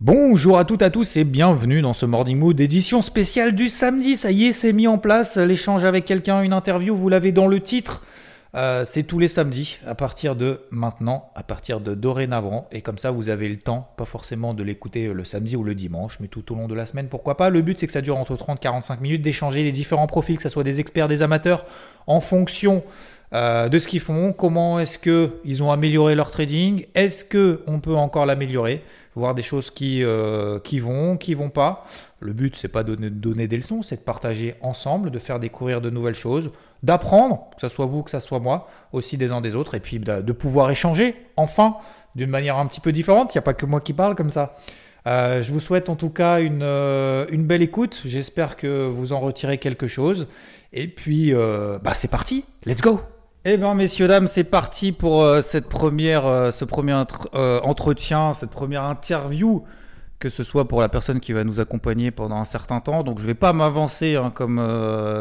Bonjour à toutes et à tous et bienvenue dans ce Morning Mood édition spéciale du samedi. Ça y est, c'est mis en place l'échange avec quelqu'un, une interview, vous l'avez dans le titre. Euh, c'est tous les samedis à partir de maintenant, à partir de dorénavant. Et comme ça, vous avez le temps, pas forcément de l'écouter le samedi ou le dimanche, mais tout au long de la semaine, pourquoi pas. Le but, c'est que ça dure entre 30 et 45 minutes, d'échanger les différents profils, que ce soit des experts, des amateurs, en fonction euh, de ce qu'ils font, comment est-ce qu'ils ont amélioré leur trading, est-ce qu'on peut encore l'améliorer, voir des choses qui, euh, qui vont, qui vont pas. Le but, c'est pas de donner, des leçons, c'est de partager ensemble, de faire découvrir de nouvelles choses, d'apprendre, que ce soit vous, que ce soit moi, aussi des uns des autres, et puis de, de pouvoir échanger, enfin, d'une manière un petit peu différente. Il n'y a pas que moi qui parle comme ça. Euh, je vous souhaite en tout cas une, euh, une belle écoute. J'espère que vous en retirez quelque chose. Et puis, bah, c'est parti. Let's go. Eh bien, messieurs, dames, c'est parti pour euh, cette première, euh, ce premier euh, entretien, cette première interview, que ce soit pour la personne qui va nous accompagner pendant un certain temps. Donc, je ne vais pas m'avancer hein, comme,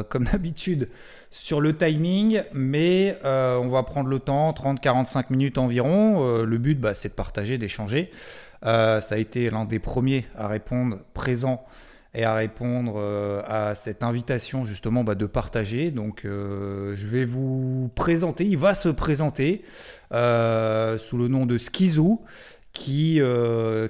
comme d'habitude sur le timing, mais on va prendre le temps, 30-45 minutes environ. Le but, bah, c'est de partager, d'échanger. Ça a été l'un des premiers à répondre présent et à répondre euh, à cette invitation justement bah, de partager. Donc euh, je vais vous présenter, il va se présenter euh, sous le nom de Skizou qui,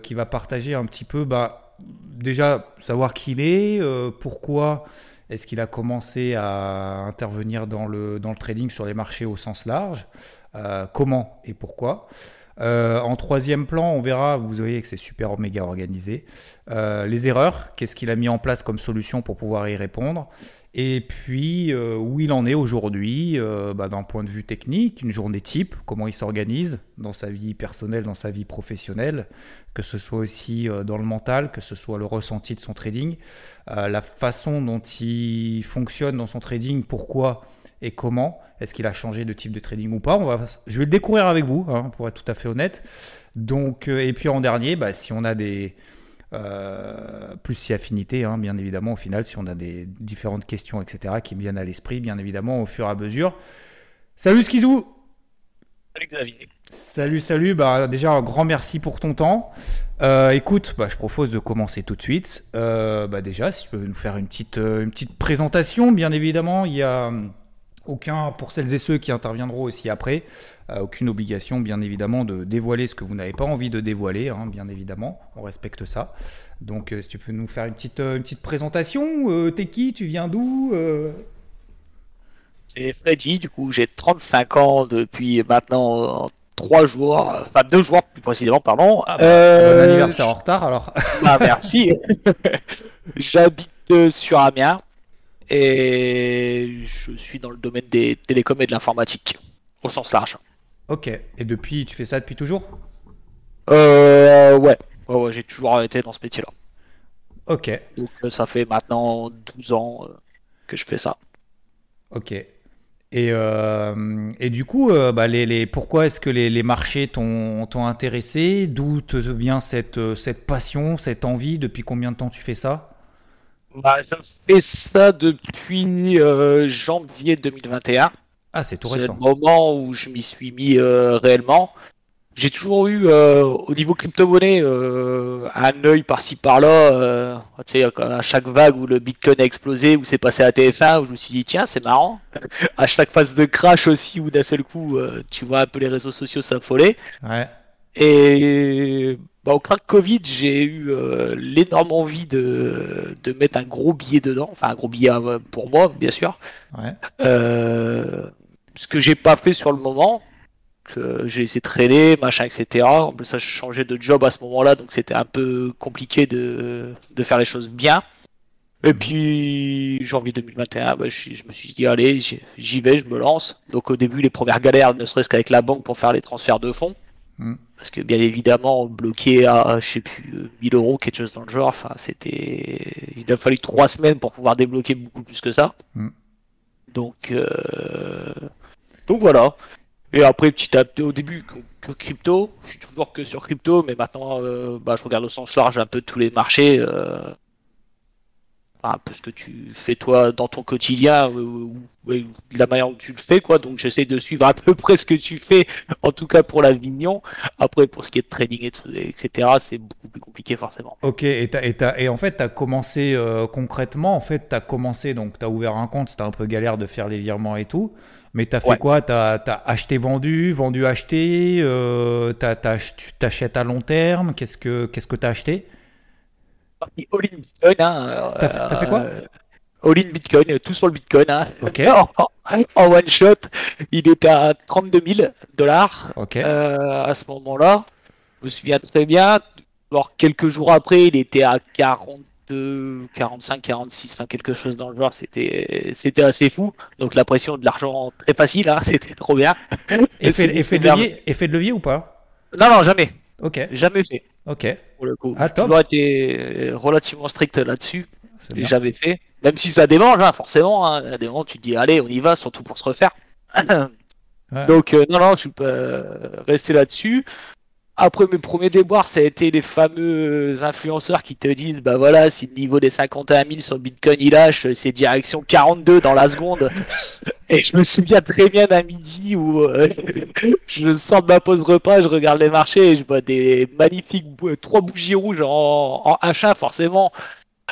qui va partager un petit peu bah, déjà savoir qui il est, pourquoi est-ce qu'il a commencé à intervenir dans le, dans le trading sur les marchés au sens large, comment et pourquoi. Euh, en troisième plan, on verra, vous voyez que c'est super méga organisé, euh, les erreurs, qu'est-ce qu'il a mis en place comme solution pour pouvoir y répondre, et puis euh, où il en est aujourd'hui bah, d'un point de vue technique, une journée type, comment il s'organise dans sa vie personnelle, dans sa vie professionnelle, que ce soit aussi dans le mental, que ce soit le ressenti de son trading, la façon dont il fonctionne dans son trading, pourquoi et comment Est-ce qu'il a changé de type de trading ou pas On va, Je vais le découvrir avec vous, hein, pour être tout à fait honnête. Donc, euh, et puis en dernier, bah, si on a des euh, plus si affinité, hein, bien évidemment, au final, si on a des différentes questions, etc., qui me viennent à l'esprit, bien évidemment, au fur et à mesure. Salut Skizou Salut Xavier. Salut, salut. Bah, déjà, un grand merci pour ton temps. Euh, écoute, bah, je propose de commencer tout de suite. Euh, bah, déjà, si tu peux nous faire une petite, une petite présentation, bien évidemment. Il y a aucun, pour celles et ceux qui interviendront aussi après, euh, aucune obligation, bien évidemment, de dévoiler ce que vous n'avez pas envie de dévoiler, hein, bien évidemment. On respecte ça. Donc, euh, si tu peux nous faire une petite, euh, une petite présentation. T'es qui Tu viens d'où C'est Freddy, du coup j'ai 35 ans depuis maintenant 3 jours, enfin 2 jours plus précisément, pardon. Ah bah, Bon anniversaire en retard, alors. Bah, merci. J'habite sur Amiens et je suis dans le domaine des télécoms et de l'informatique au sens large. ok. Et depuis, tu fais ça depuis toujours? Euh, ouais, ouais, ouais, j'ai toujours été dans ce métier-là. Ok. Donc euh, ça fait maintenant 12 ans euh, que je fais ça. Ok. Et, euh, et du coup, euh, bah, les, les- pourquoi est-ce que les, les marchés t'ont intéressé? D'où te vient cette, cette passion, cette envie? Depuis combien de temps tu fais ça? Bah, je fais ça depuis euh, janvier 2021. Ah, c'est tout C'est le récent. moment où je m'y suis mis euh, réellement. J'ai toujours eu euh, au niveau crypto-monnaie un œil par-ci par-là. tu sais, à chaque vague où le Bitcoin a explosé, où c'est passé à TF1, où je me suis dit tiens c'est marrant. À chaque phase de crash aussi, où d'un seul coup tu vois un peu les réseaux sociaux s'affoler. Ouais. Et bah, au crack Covid, j'ai eu euh, l'énorme envie de, de mettre un gros billet dedans, enfin un gros billet euh, pour moi bien sûr. Ouais. Euh, ce que j'ai pas fait sur le moment, que j'ai de traîner, machin, etc. En plus, ça, je changeais de job à ce moment-là, donc c'était un peu compliqué de, de faire les choses bien. Et puis, janvier 2021, bah, je, je me suis dit, allez, j'y j'y vais, je me lance. Donc, au début, les premières galères, ne serait-ce qu'avec la banque pour faire les transferts de fonds. Mm. Parce que bien évidemment, bloqué à, je sais plus, 1000 euros, quelque chose dans le genre, enfin, c'était. Il a fallu trois semaines pour pouvoir débloquer beaucoup plus que ça. Mm. Donc, euh, donc voilà. Et après, petit à petit, au début, que, que crypto, je suis toujours que sur crypto, mais maintenant, euh, bah, je regarde au sens large un peu tous les marchés. euh, enfin, un peu ce que tu fais toi dans ton quotidien, euh, ou, la manière dont tu le fais, quoi. Donc, j'essaie de suivre à peu près ce que tu fais, en tout cas pour l'Avignon. Après, pour ce qui est de trading, et tout- etc., c'est beaucoup plus compliqué, forcément. Ok, et, t'as- et, t'as- et en fait, tu as commencé euh, concrètement, en fait, tu as commencé, donc tu as ouvert un compte, c'était un peu galère de faire les virements et tout, mais tu as fait Ouais. quoi? Tu as, acheté, vendu, vendu, acheté, euh, tu t'achètes à long terme, qu'est-ce que qu'est-ce que tu as acheté? Parti all in Bitcoin. Hein, T'as fait- t'as fait quoi euh, All in Bitcoin, euh, tout sur le Bitcoin. Hein. Ok. en, en one shot, il était à 32 000 dollars Ok, euh, à ce moment-là. Je me souviens très bien. Alors, quelques jours après, il était à 42, 45, 46, enfin quelque chose dans le genre. C'était, c'était assez fou. Donc la pression de l'argent très facile, hein, c'était trop bien. effet, de levier, effet de levier ou pas? Non, non, jamais, Ok, jamais fait ok, pour le coup. Ah, J'ai top. toujours été relativement strict là-dessus. bien. jamais fait. Même si ça démange, hein, forcément. Hein. À des moments, tu te dis, allez, on y va, surtout pour se refaire. Ouais. Donc, euh, non, non, je euh, resté là-dessus. Après, mes premiers déboires, ça a été les fameux influenceurs qui te disent, bah voilà, si le niveau des 51 000 sur Bitcoin il lâche, c'est direction 42 dans la seconde. Et je me souviens très bien d'un midi où euh, je sors de ma pause repas, je regarde les marchés et je vois des magnifiques bou- trois bougies rouges en, en H1, forcément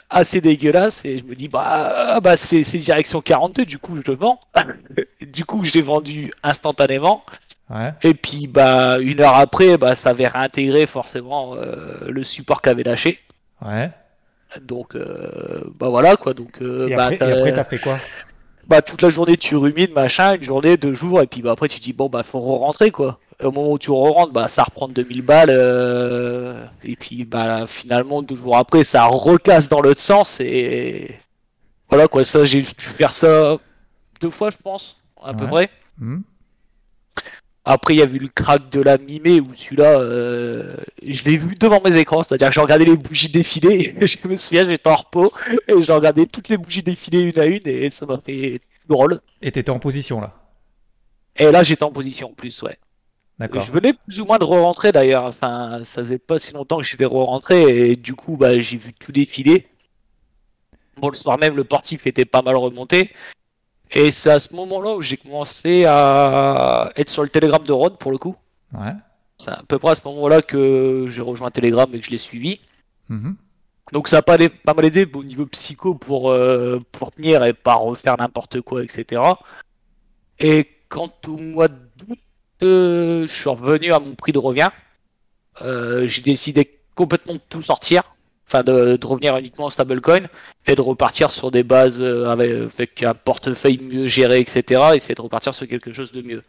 assez dégueulasse. Et je me dis, bah, bah c'est direction 42, du coup, je le vends. du coup, je l'ai vendu instantanément. Ouais. Et puis, bah, une heure après, bah, ça avait réintégré forcément euh, le support qu'avait lâché. Ouais. Donc, euh, bah voilà quoi. Donc, euh, Et bah, après, et t'as- après, t'as fait quoi? Bah, toute la journée tu rumines, machin, une journée, deux jours, et puis bah, après tu dis, bon, bah, faut re-rentrer quoi. Et au moment où tu re-rentres, bah, ça reprend 2000 balles, et puis bah, finalement, deux jours après, ça recasse dans l'autre sens, et voilà quoi. Ça, j'ai dû faire ça deux fois, je pense, à peu près. Hmm Après, il y a eu le crack de la mi-mai où celui-là, euh, je l'ai vu devant mes écrans, c'est-à-dire que j'ai regardé les bougies défiler. je me souviens, j'étais en repos et j'ai regardé toutes les bougies défiler une à une et ça m'a fait drôle. Et t'étais en position là? Et là, j'étais en position en plus, ouais. D'accord. Je venais plus ou moins de re-rentrer d'ailleurs. Enfin, ça faisait pas si longtemps que j'étais re-rentré et du coup, bah, j'ai vu tout défiler. Bon, le soir même, le portif était pas mal remonté. Et c'est à ce moment-là où j'ai commencé à être sur le télégramme de Rod pour le coup. Ouais. C'est à peu près à ce moment-là que j'ai rejoint Telegram et que je l'ai suivi. Mhm. Donc ça a pas, pas mal aidé au niveau psycho pour, euh, pour tenir et pas refaire n'importe quoi, etc. Et quant au mois d'août, euh, je suis revenu à mon prix de revient. Euh, j'ai décidé complètement de tout sortir, enfin de, de revenir uniquement en stablecoin et de repartir sur des bases euh, avec, avec un portefeuille mieux géré, etc. Et essayer de repartir sur quelque chose de mieux.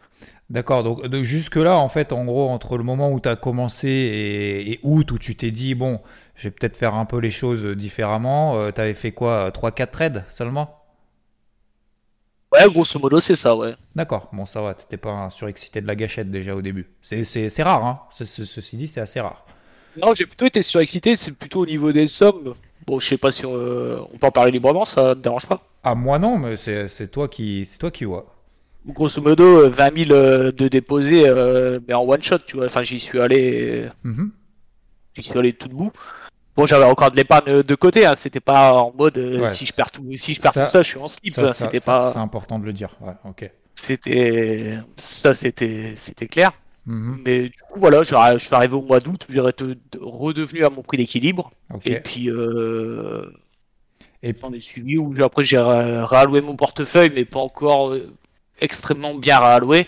D'accord, donc de- jusque-là, en fait, en gros, entre le moment où tu as commencé et, et août, où tu t'es dit, bon, je vais peut-être faire un peu les choses différemment, tu avais fait quoi 3-4 trades seulement? Ouais, grosso modo, c'est ça, ouais. D'accord, bon, ça va, t'étais pas un surexcité de la gâchette déjà au début. C'est- C'est c'est rare, hein Ce- ce- Ceci dit, c'est assez rare. Non, j'ai plutôt été surexcité, c'est plutôt au niveau des sommes. Bon, je sais pas si euh, on peut en parler librement, ça te dérange pas. Ah, moi non, mais c'est toi qui toi qui vois. Grosso modo, euh, 20 000 euh, de déposés, euh, mais en one shot, tu vois. Enfin, j'y suis allé, Mhm. j'y suis allé tout debout. Bon, j'avais encore de l'épargne de côté, hein. C'était pas en mode euh, Ouais, si je perds tout, si je perds ça- tout ça, je suis en slip. Hein. C'était pas, C'est important de le dire, ouais, ok. c'était, ça, c'était clair. Mhm. Mais du coup, voilà, je je suis arrivé au mois d'août, été redevenu à mon prix d'équilibre. Et puis, euh, Et j'en ai suivi où après j'ai ré- réalloué mon portefeuille, mais pas encore euh, extrêmement bien réalloué.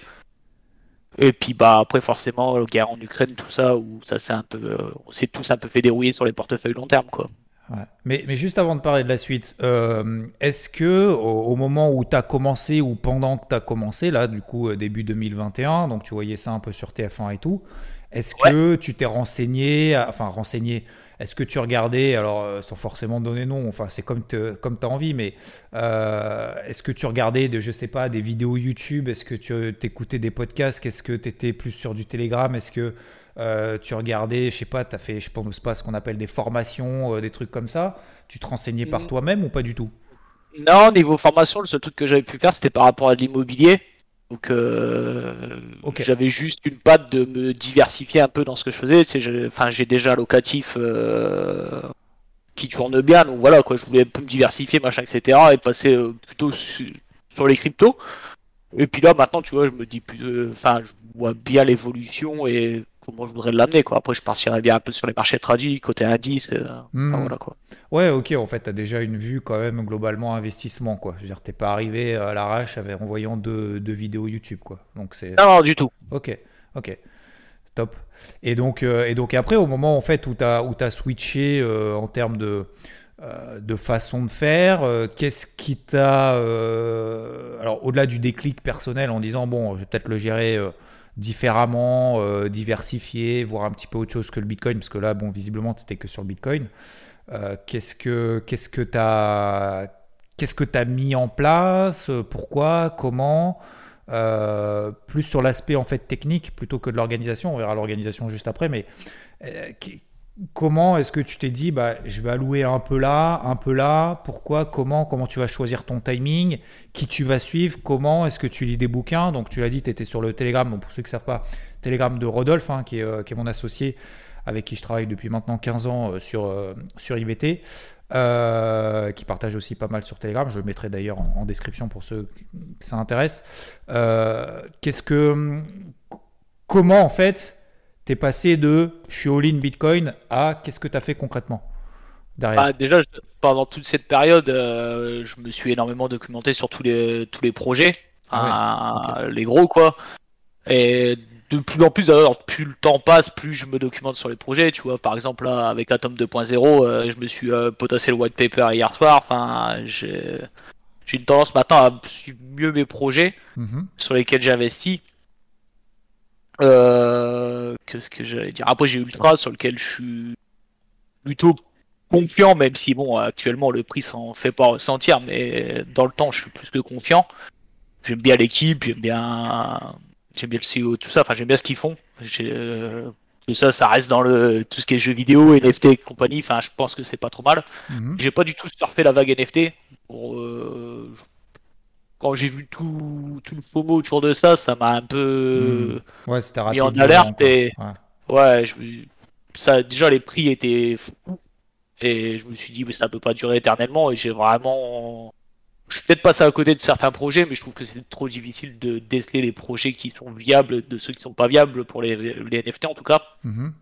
Et puis bah après forcément la guerre en Ukraine, tout ça, où ça s'est un peu, euh, on s'est tous un peu fait dérouiller sur les portefeuilles long terme quoi. Ouais. Mais, mais juste avant de parler de la suite, euh, est-ce que au, au moment où tu as commencé ou pendant que tu as commencé, là, du coup, euh, début 2021, donc tu voyais ça un peu sur TF1 et tout, est-ce que tu t'es renseigné, enfin renseigné, est-ce que tu regardais, alors euh, sans forcément donner nom, enfin c'est comme tu comme as envie, mais euh, est-ce que tu regardais, de, je sais pas, des vidéos YouTube, est-ce que tu écoutais des podcasts, est-ce que tu étais plus sur du Telegram, est-ce que tu regardais, je sais pas, tu as fait, je pense pas, ce qu'on appelle des formations, des trucs comme ça. Tu te renseignais par mm. toi-même ou pas du tout? Non, niveau formation, le seul truc que j'avais pu faire, c'était par rapport à l'immobilier. Donc j'avais juste une patte de me diversifier un peu dans ce que je faisais. Enfin, j'ai déjà locatif qui tourne bien. Donc voilà, quoi, je voulais un peu me diversifier, machin, etc. et passer euh, plutôt sur les cryptos. Et puis là, maintenant, tu vois, je me dis plus. Euh, enfin, je vois bien l'évolution et comment je voudrais l'amener, quoi. Après, je partirais bien un peu sur les marchés traduits, côté indice. Euh, hmm. voilà, quoi. Ouais, ok, en fait, tu as déjà une vue quand même globalement investissement, quoi. Je veux dire, t'es pas arrivé à l'arrache en voyant deux, deux vidéos YouTube, quoi. Donc c'est. Non, non, du tout. Ok, ok. Top. Et donc, euh, et donc après, au moment en fait où tu as, où as switché euh, en termes de, euh, de façon de faire, qu'est-ce qui t'a... alors au-delà du déclic personnel en disant, bon, je vais peut-être le gérer différemment, diversifier, voir un petit peu autre chose que le Bitcoin, parce que là, bon, visiblement, tu que sur le Bitcoin. qu'est-ce que qu'est-ce que tu as... Qu'est-ce que tu mis en place Pourquoi Comment euh, plus sur l'aspect en fait technique plutôt que de l'organisation. On verra l'organisation juste après, mais euh, comment est-ce que tu t'es dit, bah, je vais allouer un peu là, un peu là, pourquoi, comment, comment tu vas choisir ton timing, qui tu vas suivre, comment, est-ce que tu lis des bouquins Donc tu l'as dit, tu étais sur le Telegram, donc pour ceux qui ne savent pas, Telegram de Rodolphe, hein, qui, est, euh, qui, est, mon associé, avec qui je travaille depuis maintenant 15 ans sur, sur. Euh, qui partage aussi pas mal sur Telegram. Je le mettrai d'ailleurs en, description pour ceux qui ça intéresse. Euh, qu'est-ce que, comment en fait t'es passé de je suis all-in Bitcoin à qu'est-ce que tu as fait concrètement derrière bah, Déjà, pendant toute cette période, euh, je me suis énormément documenté sur tous les, tous les projets, ah les gros quoi. Et de plus en plus d'ailleurs plus le temps passe plus je me documente sur les projets tu vois. Par exemple là avec Atom 2.0 euh, je me suis euh, potassé le white paper hier soir. Enfin j'ai une tendance maintenant à suivre mieux mes projets mhm. sur lesquels j'ai investi euh, que ce que j'allais dire? Après j'ai Ultra sur lequel je suis plutôt confiant même si bon actuellement le prix s'en fait pas ressentir mais dans le temps je suis plus que confiant j'aime bien l'équipe j'aime bien j'aime bien le CEO, tout ça. Enfin, j'aime bien ce qu'ils font. Euh, tout ça, ça reste dans le tout ce qui est jeux vidéo, NFT et compagnie. Enfin, je pense que c'est pas trop mal. Mhm. J'ai pas du tout surfé la vague NFT. Euh, quand j'ai vu tout, tout le FOMO autour de ça, ça m'a un peu ouais, mis en alerte. Et... Ouais, je... ça, déjà les prix étaient fous. Et je me suis dit, mais ça peut pas durer éternellement. Et j'ai vraiment je suis peut-être passé à côté de certains projets, mais je trouve que c'est trop difficile de déceler les projets qui sont viables de ceux qui sont pas viables pour les, NFT en tout cas. Mhm.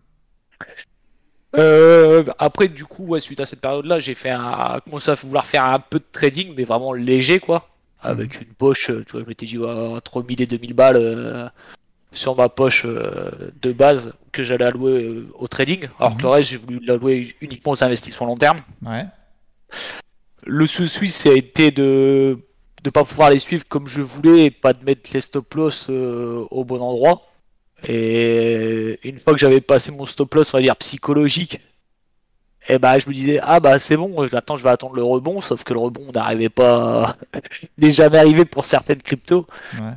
Euh, après, du coup, suite à cette période-là, j'ai fait un, commencé à vouloir faire un peu de trading, mais vraiment léger, quoi. Avec une poche, tu vois, je m'étais dit, entre 1000 et 2000 balles euh, sur ma poche euh, de base que j'allais allouer au trading. Alors que le mhm. reste, j'ai voulu l'allouer uniquement aux investissements long terme. Ouais. Le souci, ça a été de ne pas pouvoir les suivre comme je voulais et pas de mettre les stop loss euh, au bon endroit. Et une fois que j'avais passé mon stop loss, on va dire psychologique, et eh bah je me disais ah bah c'est bon, maintenant je vais attendre le rebond, sauf que le rebond n'arrivait pas, n'est jamais arrivé pour certaines cryptos.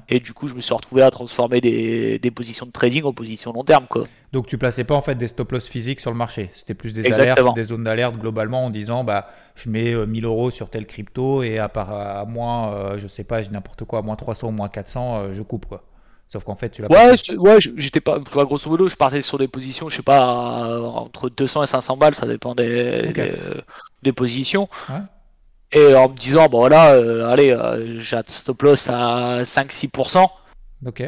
Et du coup je me suis retrouvé à transformer des, des, positions de trading en positions long terme quoi. Donc tu plaçais pas en fait des stop loss physiques sur le marché, c'était plus des alertes, des zones d'alerte globalement en disant bah je mets 1000 euh, euros sur telle crypto et à part à moins euh, je sais pas, n'importe quoi, à moins 300 ou moins 400 euh, je coupe quoi. Sauf qu'en fait, tu l'as Ouais, ouais j'étais pas. Grosso modo, je partais sur des positions, je sais pas, entre 200 et 500 balles, ça dépend des, des, positions. Et en me disant, bon voilà, allez, j'ai un stop loss à 5-6%.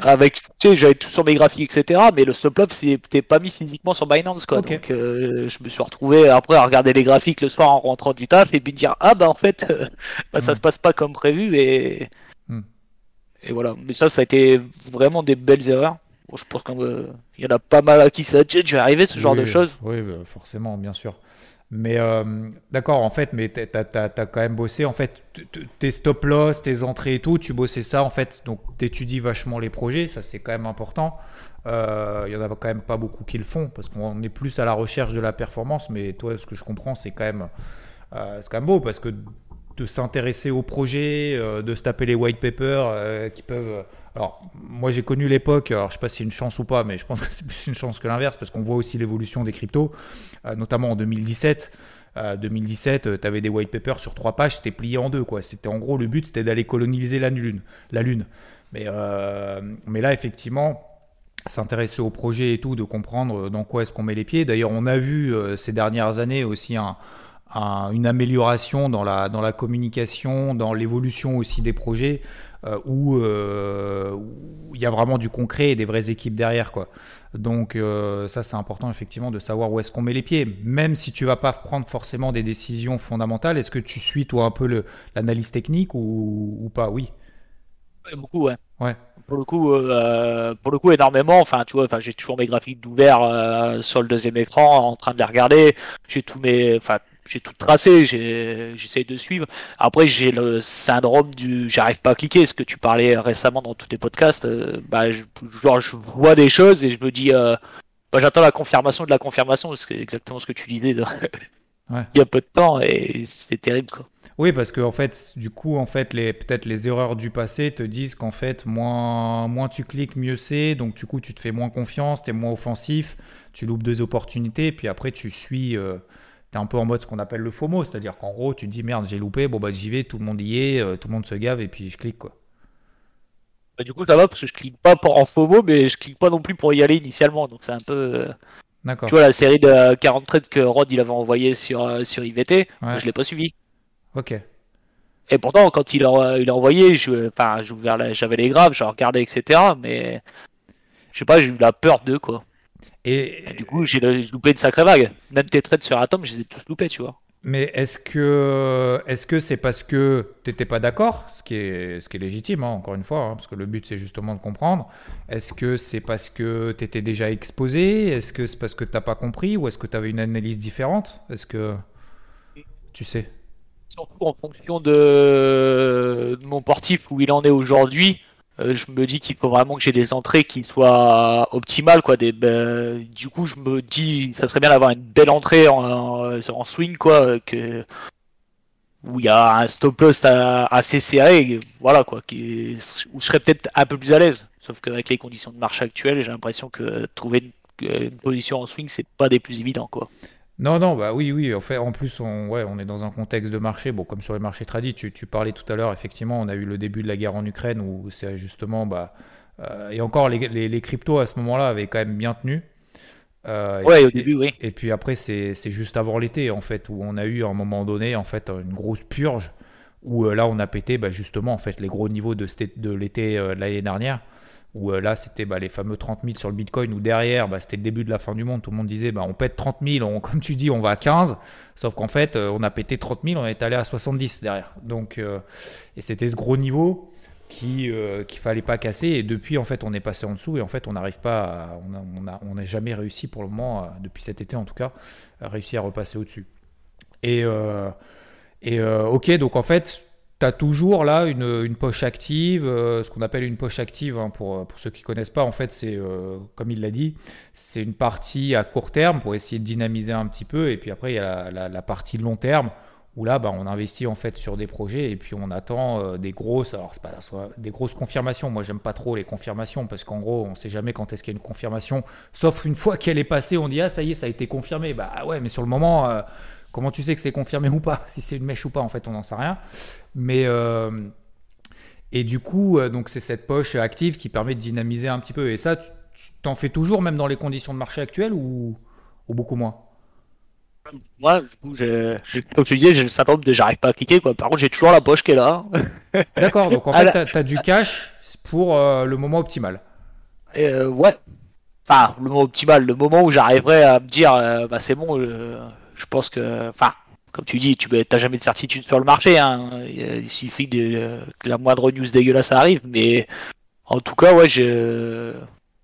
Avec, tu sais, j'avais tout sur mes graphiques, etc. Mais le stop loss, c'était pas mis physiquement sur Binance, quoi. Donc, euh, je me suis retrouvé après à regarder les graphiques le soir en rentrant du taf et puis dire, ah bah en fait, bah, ça hmm. se passe pas comme prévu et. Et voilà. Mais ça, ça a été vraiment des belles erreurs. je pense qu'il y en a pas mal à qui ça a déjà arrivé, ce genre de choses. Oui, bah, forcément, bien sûr. Mais euh, d'accord, en fait, mais tu as, quand même bossé. En fait, tes stop loss, tes entrées et tout, tu bossais ça en fait. Donc, tu étudies vachement les projets, ça c'est quand même important. Il euh, y en a quand même pas beaucoup qui le font parce qu'on est plus à la recherche de la performance. Mais toi, ce que je comprends, c'est quand, même, euh, quand même beau parce que de s'intéresser aux projets, de se taper les white papers qui peuvent Alors, moi j'ai connu l'époque, alors je sais pas si c'est une chance ou pas, mais je pense que c'est plus une chance que l'inverse, parce qu'on voit aussi l'évolution des cryptos, euh, notamment en 2017. 2017, tu avais des white papers sur trois pages, c'était plié en deux. quoi. C'était en gros le but, c'était d'aller coloniser la lune. La lune. Mais, euh, mais là, effectivement, s'intéresser au projet et tout, de comprendre dans quoi est-ce qu'on met les pieds. D'ailleurs, on a vu ces dernières années aussi un, une amélioration dans la, dans la communication, dans l'évolution aussi des projets. Euh, euh, où il y a vraiment du concret et des vraies équipes derrière. Quoi. Donc euh, ça c'est important effectivement de savoir où est-ce qu'on met les pieds. Même si tu vas pas prendre forcément des décisions fondamentales, est-ce que tu suis toi un peu l'analyse technique ou, ou, pas? Oui. beaucoup, ouais. Ouais. Pour le coup, pour le coup énormément. Enfin, tu vois, enfin, j'ai toujours mes graphiques ouvert sur le deuxième écran, en train de les regarder. J'ai tous mes, enfin, j'ai tout tracé, j'essaye de suivre. Après, j'ai le syndrome du j'arrive pas à cliquer, ce que tu parlais récemment dans tous tes podcasts. Euh, bah, je, genre, je vois des choses et je me dis, euh, bah, j'attends la confirmation de la confirmation, c'est exactement ce que tu disais il y a peu de temps et c'est terrible. Quoi. Oui, parce que en fait, du coup, en fait, les peut-être les erreurs du passé te disent qu'en fait, moins, moins tu cliques, mieux c'est. Donc, du coup, tu te fais moins confiance, tu es moins offensif, tu loupes deux opportunités, puis après, tu suis. Euh, un peu en mode ce qu'on appelle le FOMO, c'est-à-dire qu'en gros, tu te dis merde, j'ai loupé, bon bah j'y vais, tout le monde y est, euh, tout le monde se gave et puis je clique quoi. Bah, du coup, ça va parce que je clique pas pour, en FOMO, mais je clique pas non plus pour y aller initialement, donc c'est un peu. Euh, D'accord. Tu vois, la série de 40 trades que Rod il avait envoyé sur, euh, sur IVT, je l'ai pas suivi. Ok. Et pourtant, quand il a, il a envoyé, je, enfin, j'avais les graves, j'ai regardé, etc. Mais je sais pas, j'ai eu la peur d'eux, quoi. Et, du coup, j'ai loupé une sacrée vague. Même tes trades sur Atom, je les ai tous loupés, tu vois. Mais est-ce que est-ce que c'est parce que tu n'étais pas d'accord, ce qui est ce qui est légitime, hein, encore une fois, hein, parce que le but c'est justement de comprendre. Est-ce que c'est parce que tu étais déjà exposé? Est-ce que c'est parce que tu n'as pas compris? Ou est-ce que tu avais une analyse différente? Est-ce que tu sais? Surtout en fonction de, de mon portif où il en est aujourd'hui. Euh, je me dis qu'il faut vraiment que j'ai des entrées qui soient optimales quoi. Des ben, du coup je me dis ça serait bien d'avoir une belle entrée en, swing quoi que où il y a un stop loss assez serré voilà quoi où je serais peut-être un peu plus à l'aise. Sauf qu'avec les conditions de marché actuelles j'ai l'impression que trouver une, une, position en swing c'est pas des plus évidents quoi non, non, bah oui, oui. En fait, en plus, on, ouais, on est dans un contexte de marché, bon, comme sur les marchés tradis. Tu, tu parlais tout à l'heure, effectivement, on a eu le début de la guerre en Ukraine où c'est justement, bah, euh, et encore les, les, cryptos à ce moment-là avaient quand même bien tenu. Euh, ouais, au début, oui. Et puis après, c'est juste avant l'été, en fait, où on a eu à un moment donné, en fait, une grosse purge où euh, là, on a pété, bah, justement, en fait, les gros niveaux de, de l'été de l'année dernière où euh, là c'était bah, les fameux 30 000 sur le Bitcoin, où derrière bah, c'était le début de la fin du monde, tout le monde disait bah, on pète 30 000, comme tu dis on va à 15, sauf qu'en fait euh, on a pété 30 000, on est allé à 70 derrière. Donc, euh, et c'était ce gros niveau qui qu'il fallait pas casser, et depuis en fait on est passé en dessous, et en fait on n'arrive pas, on n'a on a, jamais réussi pour le moment, depuis cet été en tout cas, à réussir à repasser au-dessus. Et ok, donc en fait tu as toujours là une, poche active, euh, ce qu'on appelle une poche active, hein, pour, pour ceux qui ne connaissent pas, en fait, c'est, euh, comme il l'a dit, c'est une partie à court terme pour essayer de dynamiser un petit peu, et puis après, il y a la, partie long terme, où là, bah, on investit en fait sur des projets, et puis on attend euh, des grosses, alors pas des grosses confirmations, moi j'aime pas trop les confirmations, parce qu'en gros, on ne sait jamais quand est-ce qu'il y a une confirmation, sauf une fois qu'elle est passée, on dit, ah ça y est, ça a été confirmé, bah ouais, mais sur le moment... Comment tu sais que c'est confirmé ou pas Si c'est une mèche ou pas, en fait, on n'en sait rien. Mais euh, et du coup, euh, donc c'est cette poche active qui permet de dynamiser un petit peu. Et ça, tu t'en fais toujours, même dans les conditions de marché actuelles, ou, beaucoup moins? Moi, comme tu disais, j'ai le syndrome de j'arrive pas à cliquer. Quoi. Par contre, j'ai toujours la poche qui est là. D'accord, donc en fait, tu as, du cash pour euh, le moment optimal. ouais. Enfin, le moment optimal, le moment où j'arriverai à me dire, bah c'est bon, je pense que. Enfin, comme tu dis, tu n'as jamais de certitude sur le marché. Hein. Il suffit de, que la moindre news dégueulasse arrive. Mais en tout cas, ouais,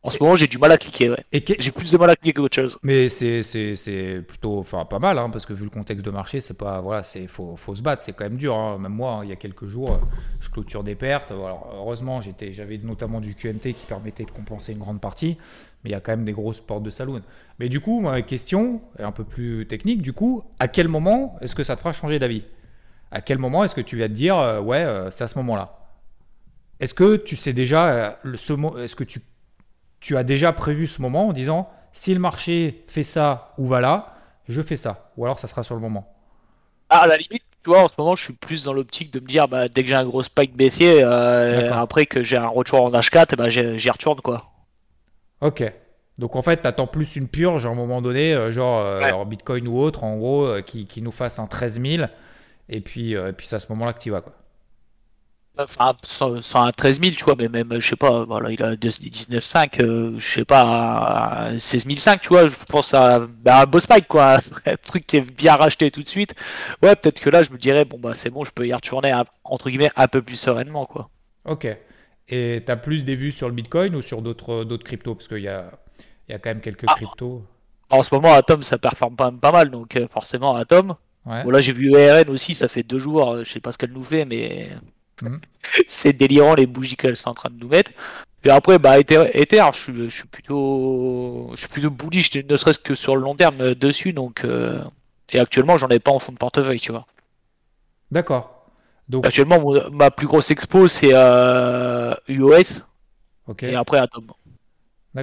en ce moment, j'ai du mal à cliquer. Ouais. J'ai plus de mal à cliquer qu'autre chose. Mais c'est plutôt enfin, pas mal, hein, parce que vu le contexte de marché, c'est pas voilà, c'est faut, faut se battre, c'est quand même dur. Hein. Même moi, hein, il y a quelques jours, je clôture des pertes. Alors, heureusement, j'avais notamment du QNT qui permettait de compenser une grande partie mais il y a quand même des grosses portes de saloon. Mais du coup, ma question est un peu plus technique. Du coup, à quel moment est-ce que ça te fera changer d'avis? À quel moment est-ce que tu vas te dire, euh, ouais, euh, c'est à ce moment-là? Est-ce que tu sais déjà, le, ce, est-ce que tu, tu as déjà prévu ce moment en disant si le marché fait ça ou va là, je fais ça, ou alors ça sera sur le moment? Ah, À la limite, tu vois, en ce moment, je suis plus dans l'optique de me dire, bah, dès que j'ai un gros spike baissier, euh, après que j'ai un retour en H4, bah, j'y retourne, quoi. Ok. Donc en fait, tu attends plus une purge à un moment donné, euh, genre euh, Bitcoin ou autre, en gros, qui, qui, nous fasse un 13 000, et puis, et puis c'est à ce moment-là que tu vas, quoi. Enfin, sans, un 13 000, tu vois, mais même, je sais pas, voilà, il a 19,5, euh, je sais pas, 16 500, tu vois, je pense à bah, un beau spike, quoi, un truc qui est bien racheté tout de suite. Ouais, peut-être que là, je me dirais, bon, bah, c'est bon, je peux y retourner, entre guillemets, un peu plus sereinement, quoi. Ok. Et tu as plus des vues sur le Bitcoin ou sur d'autres cryptos? Parce qu'il y a, y a quand même quelques ah. cryptos. En ce moment, Atom, ça performe pas, pas mal, donc euh, forcément, Atom. Ouais. Bon, là, j'ai vu ERN aussi, ça fait deux jours, euh, je sais pas ce qu'elle nous fait, mais Mhm. c'est délirant les bougies qu'elles sont en train de nous mettre. Et après, bah, Ether, je, suis, plutôt, je suis plutôt bullish, ne serait-ce que sur le long terme euh, dessus. Donc, euh, et actuellement, j'en ai pas en fond de portefeuille, tu vois. D'accord. Donc... Actuellement, ma plus grosse expo, c'est euh, UOS. Et après, Atom.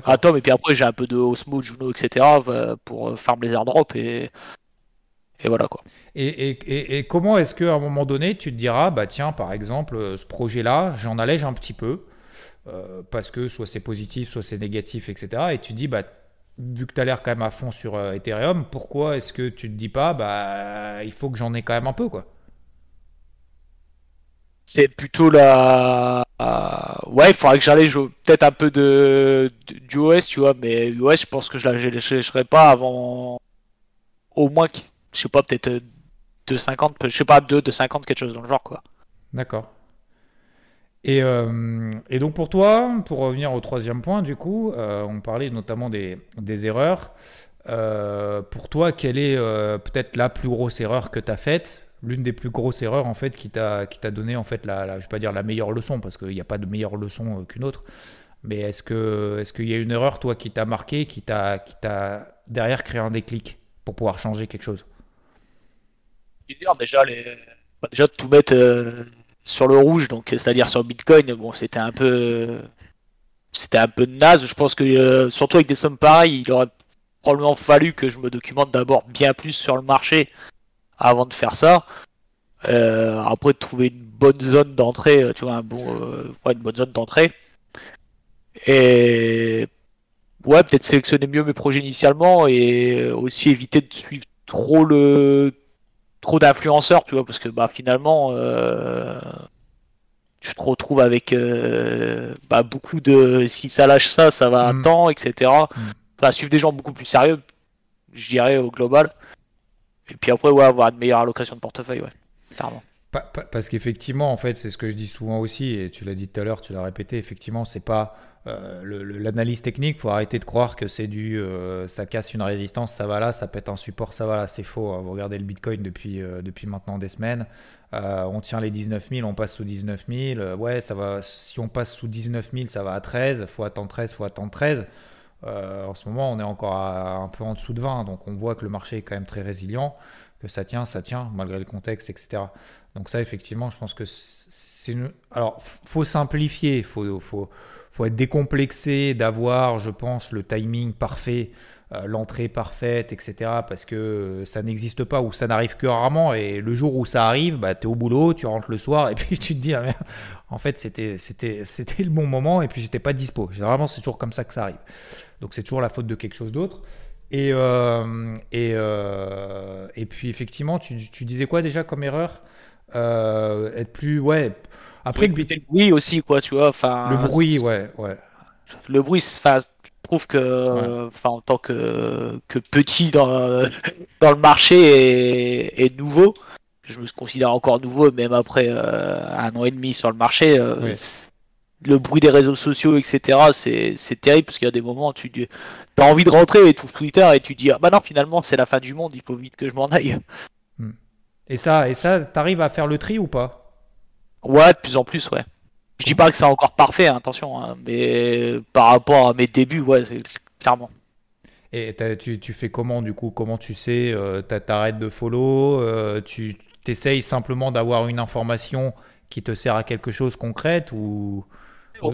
Atom, et puis après, j'ai un peu de Osmo, Juno, etc. pour farm les airdrops. Et, et voilà quoi. Et, comment est-ce qu'à un moment donné, tu te diras, bah tiens, par exemple, euh, ce projet-là, j'en allège un petit peu, euh, parce que soit c'est positif, soit c'est négatif, etc. Et tu te dis, bah, vu que tu as l'air quand même à fond sur euh, Ethereum, pourquoi est-ce que tu te dis pas, bah, il faut que j'en ai quand même un peu, quoi? C'est plutôt la. Ouais, il faudrait que j'allège peut-être un peu de, du OS, tu vois, mais OS, je pense que je ne pas avant au moins, je sais pas, peut-être 2,50, je sais pas, 2, 2,50, quelque chose dans le genre, quoi. D'accord. Et, euh, et, donc pour toi, pour revenir au troisième point, du coup, euh, on parlait notamment des, des erreurs. Euh, pour toi, quelle est peut-être la plus grosse erreur que tu as faite L'une des plus grosses erreurs en fait qui t'a qui t'a donné en fait la, je vais pas dire la meilleure leçon parce qu'il n'y a pas de meilleure leçon qu'une autre. Mais est-ce que est-ce qu'il y a une erreur toi qui t'a marqué, qui t'a qui t'a derrière créé un déclic pour pouvoir changer quelque chose? Déjà les déjà tout mettre euh, sur le rouge donc c'est-à-dire sur Bitcoin bon c'était un peu c'était un peu naze. Je pense que euh, surtout avec des sommes pareilles il aurait probablement fallu que je me documente d'abord bien plus sur le marché avant de faire ça euh, après de trouver une bonne zone d'entrée tu vois un bon une bonne zone d'entrée et ouais peut-être sélectionner mieux mes projets initialement et aussi éviter de suivre trop le trop d'influenceurs, tu vois, parce que bah, finalement, euh, tu te retrouves avec euh, bah, beaucoup de si ça lâche ça, ça va à mm. temps, etc. Mm. suivre des gens beaucoup plus sérieux, je dirais, au global. Et puis après, ouais, avoir une meilleure allocation de portefeuille, ouais, clairement. Parce qu'effectivement, en fait, c'est ce que je dis souvent aussi, et tu l'as dit tout à l'heure, tu l'as répété, effectivement, c'est pas euh, l'analyse technique, faut arrêter de croire que c'est du euh, ça casse une résistance, ça va là, ça pète un support, ça va là, c'est faux. Hein. Vous regardez le Bitcoin depuis, euh, depuis maintenant des semaines, on tient les 19 000, on passe sous 19 000, ouais, ça va, si on passe sous 19 000, ça va à 13, faut attendre 13, faut attendre 13. En ce moment, on est encore un peu en dessous de 20, donc on voit que le marché est quand même très résilient, que ça tient, ça tient, malgré le contexte, etc. Donc ça, effectivement, je pense que c'est... Une... Alors, faut simplifier, faut... faut faut être décomplexé d'avoir, je pense, le timing parfait, euh, l'entrée parfaite, etc. Parce que ça n'existe pas ou ça n'arrive que rarement. Et le jour où ça arrive, bah, tu es au boulot, tu rentres le soir et puis tu te dis, ah, en fait, c'était, c'était, c'était le bon moment et puis j'étais pas dispo. Généralement, c'est toujours comme ça que ça arrive. Donc c'est toujours la faute de quelque chose d'autre. Et, euh, et, euh, et puis effectivement, tu, tu, disais quoi déjà comme erreur? Être plus... Ouais après, le bruit aussi, quoi, tu vois. Enfin, le bruit, ouais, ouais. Le bruit, enfin, trouve que, enfin, en tant que, que petit dans, dans le marché et, nouveau, je me considère encore nouveau, même après euh, un an et demi sur le marché. Euh, le bruit des réseaux sociaux, etc., c'est terrible parce qu'il y a des moments où tu as envie de rentrer et tu Twitter et tu dis ah bah non, finalement, c'est la fin du monde, il faut vite que je m'en aille. Hmm. Et ça, et ça, t'arrives à faire le tri ou pas? Ouais, de plus en plus, ouais. Je dis pas que c'est encore parfait, hein, attention, hein, mais par rapport à mes débuts, ouais, clairement. Et tu, tu, fais comment du coup? Comment tu sais euh, T'arrêtes de follow euh, Tu t'essayes simplement d'avoir une information qui te sert à quelque chose concret ou.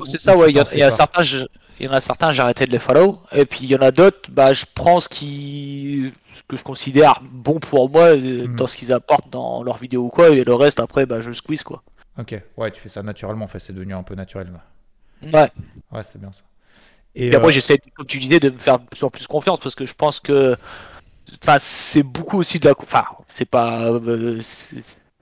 c'est ça, ouais. Il y, a certains, il y en a certains, j'ai arrêté de les follow. Et puis il y en a d'autres, bah, je pense qui que je considère bon pour moi euh, mhm. dans ce qu'ils apportent dans leurs vidéos ou quoi. Et le reste, après, bah, je squeeze quoi. Ok, ouais, tu fais ça naturellement. En fait, c'est devenu un peu naturel. Ouais. Ouais, c'est bien ça. Et, après, euh, j'essaie, comme tu disais, de me faire plus en plus confiance parce que je pense que. Enfin, c'est beaucoup aussi de la. Enfin, c'est pas. Euh,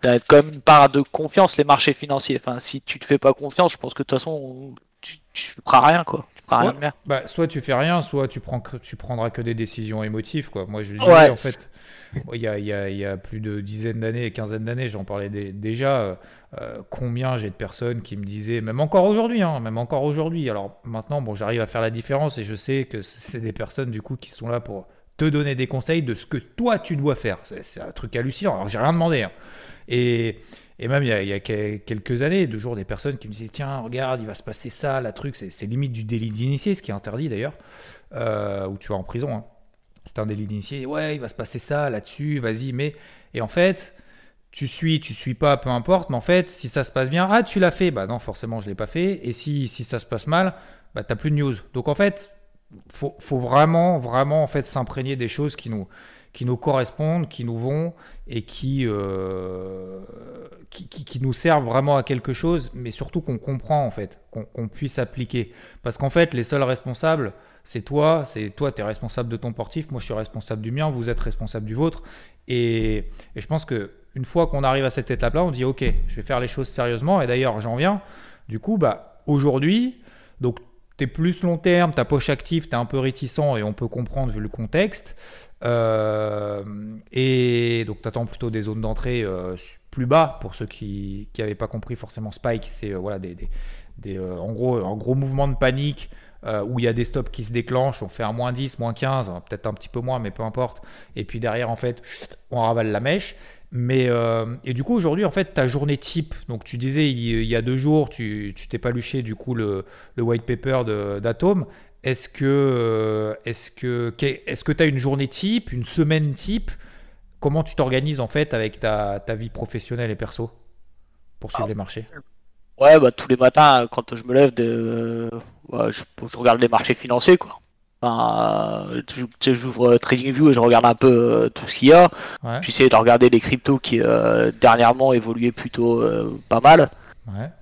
T'as quand même une part de confiance les marchés financiers. Enfin, si tu te fais pas confiance, je pense que de toute façon, tu, tu feras rien quoi. rien Bah, soit tu fais rien, soit tu prends que tu prendras que des décisions émotives quoi. Moi, je dis en fait, il y a, il y, a, il y a plus de dizaines d'années, quinzaine d'années, j'en parlais déjà. Euh, combien j'ai de personnes qui me disaient, même encore aujourd'hui, hein, même encore aujourd'hui. Alors maintenant, bon, j'arrive à faire la différence et je sais que c'est des personnes du coup qui sont là pour te donner des conseils de ce que toi tu dois faire. C'est un truc hallucinant. Alors j'ai rien demandé. Hein. Et, même il y, a, quelques années, de jours, des personnes qui me disaient Tiens, regarde, il va se passer ça, la truc, c'est limite du délit d'initié, ce qui est interdit d'ailleurs, euh, où tu vas en prison. Hein. C'est un délit d'initié. Ouais, il va se passer ça là-dessus, vas-y, mais. Et en fait, tu suis, tu suis pas, peu importe, mais en fait, si ça se passe bien, ah, tu l'as fait, bah non, forcément, je l'ai pas fait. Et si, si ça se passe mal, bah t'as plus de news. Donc en fait, faut, faut vraiment, vraiment en fait s'imprégner des choses qui nous, qui nous correspondent, qui nous vont et qui, euh, qui, qui, nous servent vraiment à quelque chose, mais surtout qu'on comprend en fait, qu'on puisse appliquer. Parce qu'en fait, les seuls responsables, c'est toi, c'est toi, tu es responsable de ton portif, moi je suis responsable du mien, vous êtes responsable du vôtre. Et, et je pense que une fois qu'on arrive à cette étape-là, on dit ok, je vais faire les choses sérieusement. Et d'ailleurs, j'en viens. Du coup, bah, aujourd'hui, donc tu es plus long terme, ta poche active, tu es un peu réticent et on peut comprendre vu le contexte. Euh, et donc, tu attends plutôt des zones d'entrée euh, plus bas pour ceux qui n'avaient pas compris forcément Spike. C'est euh, voilà, des, des, en gros un gros mouvement de panique. Où il y a des stops qui se déclenchent, on fait un moins 10, moins 15, peut-être un petit peu moins, mais peu importe. Et puis derrière, en fait, on ravale la mèche. Mais et du coup aujourd'hui en fait ta journée type donc tu disais il, y a deux jours tu t'es pas luché du coup le, le white paper d'Atom est-ce que euh, est-ce que est-ce que tu as une journée type, une semaine type? Comment tu t'organises en fait avec ta, ta, vie professionnelle et perso pour suivre ah. les marchés? Ouais, bah, tous les matins quand je me lève, de, je, regarde les marchés financiers quoi. Enfin, j'ouvre TradingView et je regarde un peu euh, tout ce qu'il y a. J'essaie de regarder les cryptos qui euh, dernièrement évoluaient plutôt pas mal.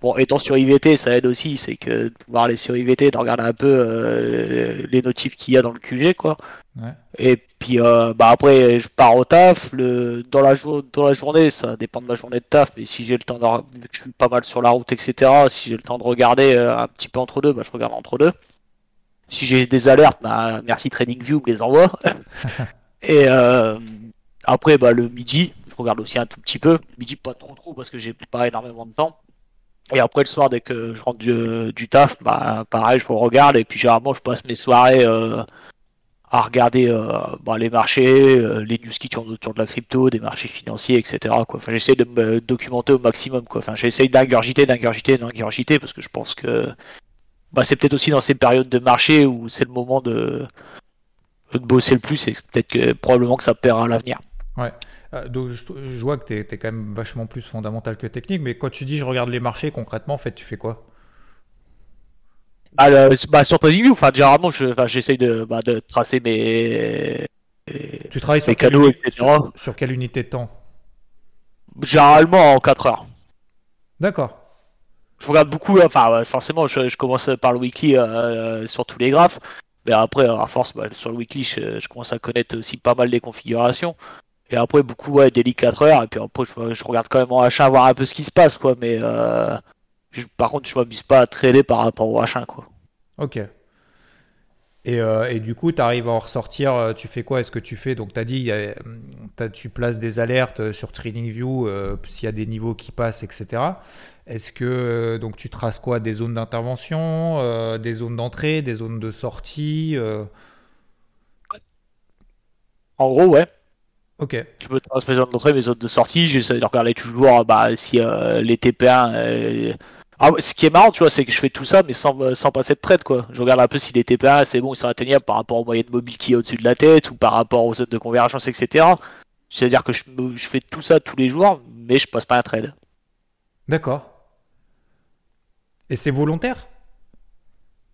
Bon, étant sur IVT, ça aide aussi, c'est que de pouvoir aller sur IVT, de regarder un peu euh, les notifs qu'il y a dans le QG, quoi. Et puis euh, bah après, je pars au taf. Le... Dans, la dans la journée, ça dépend de ma journée de taf, mais si j'ai le temps de. je suis pas mal sur la route, etc., si j'ai le temps de regarder euh, un petit peu entre deux, bah, je regarde entre deux. Si j'ai des alertes, bah, merci TradingView, me les envoie. Et après, bah, le midi, je regarde aussi un tout petit peu. midi, pas trop trop parce que j'ai pas énormément de temps. Et après le soir, dès que je rentre du, taf, bah pareil, je le regarde et puis généralement je passe mes soirées euh, à regarder euh, bah, les marchés, euh, les news qui tournent autour de la crypto, des marchés financiers, etc. Enfin, j'essaie de me documenter au maximum. Enfin, j'essaie d'ingurgiter, d'ingurgiter, d'ingurgiter parce que je pense que bah, c'est peut-être aussi dans ces périodes de marché où c'est le moment de, bosser le plus et peut-être que probablement que ça paiera à l'avenir. Ouais. Euh, donc, je, vois que tu es, quand même vachement plus fondamental que technique, mais quand tu dis je regarde les marchés, concrètement, en fait, tu fais quoi? Ah, bah, Sur TradingView, enfin, généralement, j'essaye de, bah, de, tracer mes. Tu travailles sur, quelle unité, sur, quelle unité de temps? Généralement en 4 heures. D'accord. Je regarde beaucoup, enfin, forcément, je, commence par le weekly euh, euh, sur tous les graphes. Mais après, à force, bah, sur le weekly, je, je, commence à connaître aussi pas mal des configurations. Et après, beaucoup, ouais, daily 4 heures. Et puis après, je, regarde quand même en H1 voir un peu ce qui se passe, quoi. Mais euh, par contre, je m'amuse pas à trader par rapport au H1, quoi. Ok. Et, euh, et, du coup, tu arrives à en ressortir, euh, tu fais quoi? Est-ce que tu fais, donc tu as dit, tu places des alertes sur TradingView s'il y a des niveaux qui passent, etc. Est-ce que donc tu traces quoi? Des zones d'intervention, des zones d'entrée, des zones de sortie En gros, ouais. Ok. Tu peux transmettre mes zones d'entrée, mes zones de sortie. J'essaie de regarder toujours bah, si euh, les TP1. Euh, ah, ce qui est marrant, tu vois, c'est que je fais tout ça, mais sans, euh, sans passer de trade, quoi. Je regarde un peu si les TP1, c'est bon, ils sont atteignables par rapport aux moyennes mobiles qui est au-dessus de la tête, ou par rapport aux zones de convergence, etc. C'est-à-dire que je, je, fais tout ça tous les jours, mais je passe pas un trade. D'accord. Et c'est volontaire?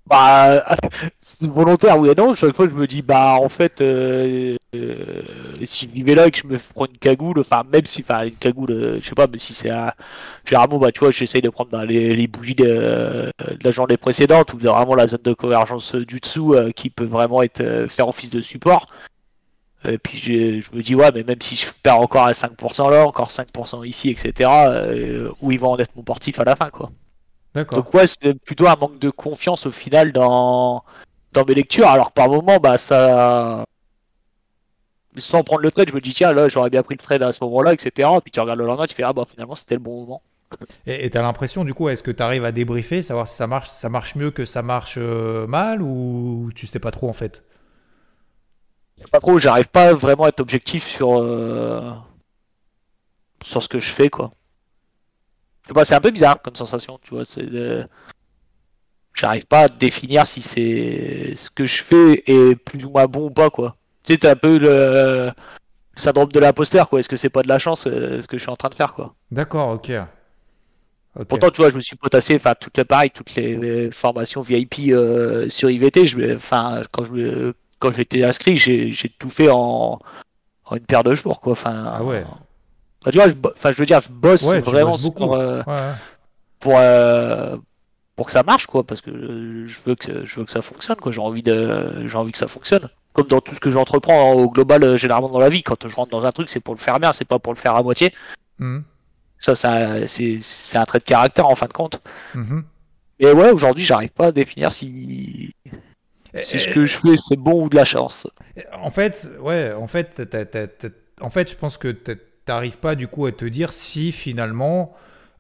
Bah, volontaire, oui et non. Chaque fois, je me dis, bah, en fait, euh, euh, si je vivais là et que je me prends une cagoule, enfin, même si, enfin, une cagoule, euh, je sais pas, même si c'est un. Généralement, bah, tu vois, j'essaye de prendre bah, les, bougies de, la journée précédente ou vraiment la zone de convergence du dessous qui peut vraiment être faire office de support. Et puis je, me dis, ouais, mais même si je perds encore à 5% là, encore 5% ici, etc., où ils vont en être mon portif à la fin, quoi. Donc ouais, c'est plutôt un manque de confiance au final dans, dans mes lectures. Alors par moment, bah ça, sans prendre le trade, je me dis tiens là j'aurais bien pris le trade à ce moment-là, etc. Puis tu regardes le lendemain, tu fais ah bah finalement c'était le bon moment. Et tu as l'impression du coup, est-ce que tu arrives à débriefer, savoir si ça marche, ça marche mieux que ça marche euh, mal ou tu sais pas trop en fait? Pas trop, j'arrive pas vraiment à être objectif sur euh, sur ce que je fais quoi c'est un peu bizarre comme sensation, tu vois. C'est J'arrive pas à définir si c'est ce que je fais est plus ou moins bon ou pas, quoi. Tu sais, un peu le syndrome de l'imposteur, quoi. Est-ce que c'est pas de la chance euh, ce que je suis en train de faire, quoi? D'accord, ok. Pourtant, tu vois, je me suis potassé, enfin, toutes les pareil, toutes les formations VIP euh, sur IVT, je, enfin, quand je quand j'étais inscrit, j'ai tout fait en... en, une paire de jours, quoi. Enfin, ah ouais tu vois, je, enfin, je veux dire, je bosse vraiment pour, euh, pour, euh, pour que ça marche, quoi, parce que je veux que, je veux que ça fonctionne, quoi. J'ai envie de, j'ai envie que ça fonctionne. Comme dans tout ce que j'entreprends au global, euh, généralement dans la vie, quand je rentre dans un truc, c'est pour le faire bien, c'est pas pour le faire à moitié. Hmm. Ça, c'est, c'est un trait de caractère en fin de compte. Hmm. Et ouais, aujourd'hui, j'arrive pas à définir si, si ce que je fais c'est bon ou de la chance. En fait, ouais, en fait, en fait, je pense que t'arrives pas du coup à te dire si finalement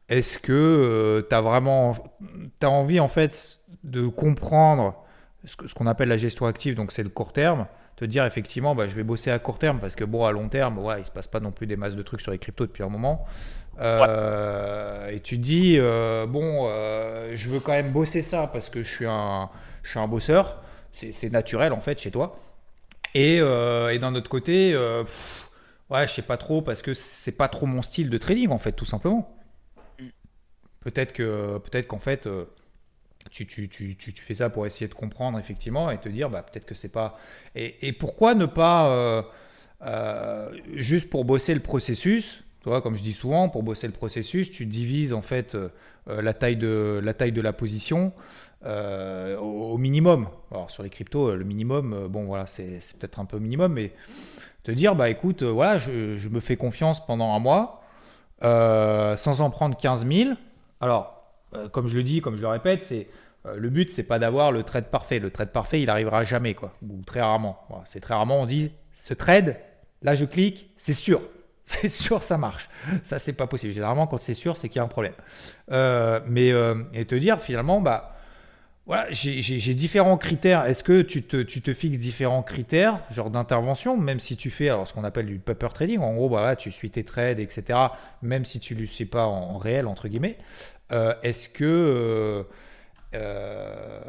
est-ce que euh, tu as vraiment as envie en fait de comprendre ce qu'on appelle la gestion active, donc c'est le court terme, te dire effectivement bah, je vais bosser à court terme parce que bon à long terme ouais, il se passe pas non plus des masses de trucs sur les cryptos depuis un moment. Euh, et tu dis euh, bon je veux quand même bosser ça parce que je suis un, je suis un bosseur, c'est naturel en fait chez toi. Et, et d'un autre côté, Ouais, je sais pas trop parce que c'est pas trop mon style de trading en fait, tout simplement. Mm. Peut-être que peut-être qu'en fait euh, tu, tu, tu, tu, fais ça pour essayer de comprendre effectivement et te dire bah peut-être que c'est pas et, et, pourquoi ne pas euh, euh, juste pour bosser le processus toi comme je dis souvent pour bosser le processus tu divises en fait la taille de la taille de la position au, minimum alors sur les cryptos le minimum bon voilà c'est peut-être un peu minimum mais te dire, bah écoute, euh, voilà, je, me fais confiance pendant un mois, euh, sans en prendre 15 000. Alors, euh, comme je le dis, comme je le répète, c'est le but, c'est pas d'avoir le trade parfait. Le trade parfait, il arrivera jamais, quoi, ou très rarement. c'est très rarement, on dit, ce trade, là je clique, c'est sûr. C'est sûr, ça marche. Ça, c'est pas possible. Généralement, quand c'est sûr, c'est qu'il y a un problème. mais et te dire finalement, bah voilà, j'ai différents critères. Est-ce que tu te, tu te, fixes différents critères, genre d'intervention, même si tu fais alors ce qu'on appelle du paper trading, en gros, bah, tu suis tes trades, etc., même si tu ne le suis pas en, réel, entre guillemets. Euh, est-ce que, euh, euh,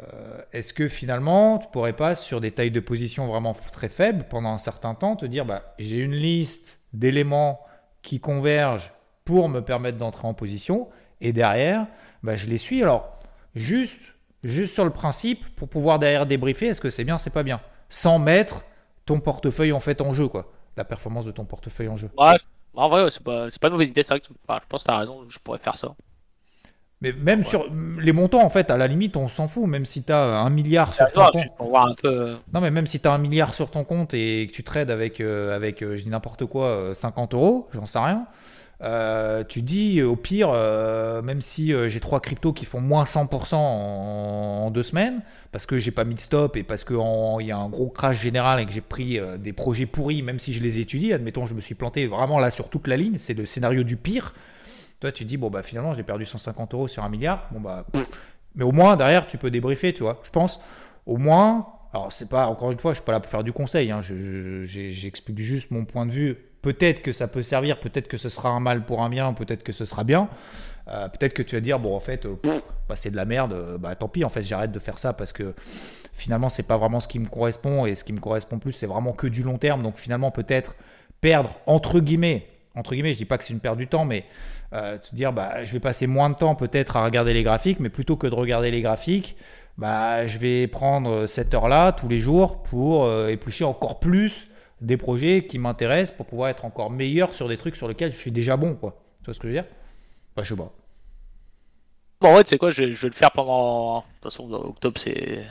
est-ce que finalement, tu pourrais pas, sur des tailles de position vraiment très faibles, pendant un certain temps, te dire, bah, j'ai une liste d'éléments qui convergent pour me permettre d'entrer en position, et derrière, bah, je les suis. Alors, juste juste sur le principe pour pouvoir derrière débriefer est-ce que c'est bien, c'est pas bien, sans mettre ton portefeuille en fait en jeu, quoi, la performance de ton portefeuille en jeu. Ouais, en vrai, c'est pas, pas une mauvaise idée, ça. je pense que tu as raison, je pourrais faire ça. Mais même sur les montants, en fait, à la limite, on s'en fout. Même si tu as un milliard sur ton compte. Un peu... Euh. Non, mais même si tu as un milliard sur ton compte et que tu trades avec, euh, avec euh, je dis n'importe quoi, 50 euros, j'en sais rien. Euh, tu dis au pire, euh, même si euh, j'ai trois cryptos qui font moins 100% en, deux semaines, parce que j'ai pas mis de stop et parce qu'il y a un gros crash général et que j'ai pris des projets pourris, même si je les étudie, admettons je me suis planté vraiment là sur toute la ligne, c'est le scénario du pire. Toi tu dis bon bah finalement j'ai perdu 150 euros sur un milliard, bon bah mais au moins derrière tu peux débriefer, tu vois. Je pense au moins, alors c'est pas encore une fois, je suis pas là pour faire du conseil, hein, j'explique juste mon point de vue Peut-être que ça peut servir, peut-être que ce sera un mal pour un bien, peut-être que ce sera bien. Euh, peut-être que tu vas dire, bon, en fait, euh, bah, c'est de la merde, euh, bah tant pis, en fait, j'arrête de faire ça parce que finalement, c'est pas vraiment ce qui me correspond et ce qui me correspond plus, c'est vraiment que du long terme. Donc finalement, peut-être perdre, entre guillemets, entre guillemets, je dis pas que c'est une perte du temps, mais te dire, bah, je vais passer moins de temps peut-être à regarder les graphiques, mais plutôt que de regarder les graphiques, bah, je vais prendre cette heure-là tous les jours pour éplucher encore plus des projets qui m'intéressent pour pouvoir être encore meilleur sur des trucs sur lesquels je suis déjà bon, quoi. Tu vois ce que je veux dire? Bah, je sais pas. Bon, ouais, tu sais quoi, je vais, je vais le faire pendant. De toute façon, octobre, c'est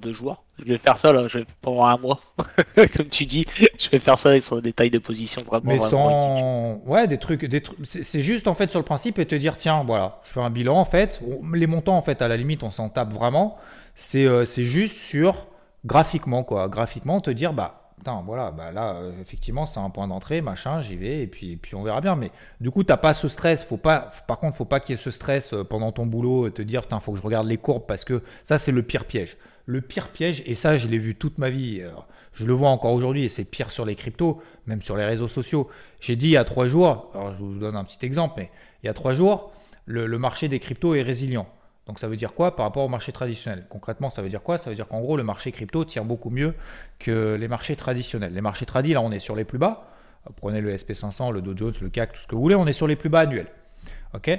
deux jours. Je vais faire ça là, je vais... pendant un mois. Comme tu dis, je vais faire ça sur des tailles de position vraiment. Mais vraiment sans. Ouais, des trucs. Des trucs... C'est juste en fait sur le principe et te dire tiens, voilà, je fais un bilan en fait. Les montants en fait, à la limite, on s'en tape vraiment. C'est euh, c'est juste sur graphiquement quoi. Graphiquement, te dire bah. Putain, voilà, bah là, euh, effectivement, c'est un point d'entrée, machin, j'y vais, et puis, on verra bien. Mais du coup, t'as pas ce stress. Faut pas, par contre, faut pas qu'il y ait ce stress euh, pendant ton boulot, et te dire, putain, faut que je regarde les courbes, parce que ça, c'est le pire piège. Le pire piège, et ça, je l'ai vu toute ma vie, je le vois encore aujourd'hui, et c'est pire sur les cryptos, même sur les réseaux sociaux. J'ai dit il y a trois jours, alors je vous donne un petit exemple, mais il y a trois jours, le marché des cryptos est résilient. Donc ça veut dire quoi par rapport au marché traditionnel? Concrètement, ça veut dire quoi? Ça veut dire qu'en gros, le marché crypto tient beaucoup mieux que les marchés traditionnels. Les marchés tradis, là, on est sur les plus bas. Prenez le SP500, le Dow Jones, le CAC, tout ce que vous voulez, on est sur les plus bas annuels. Ok?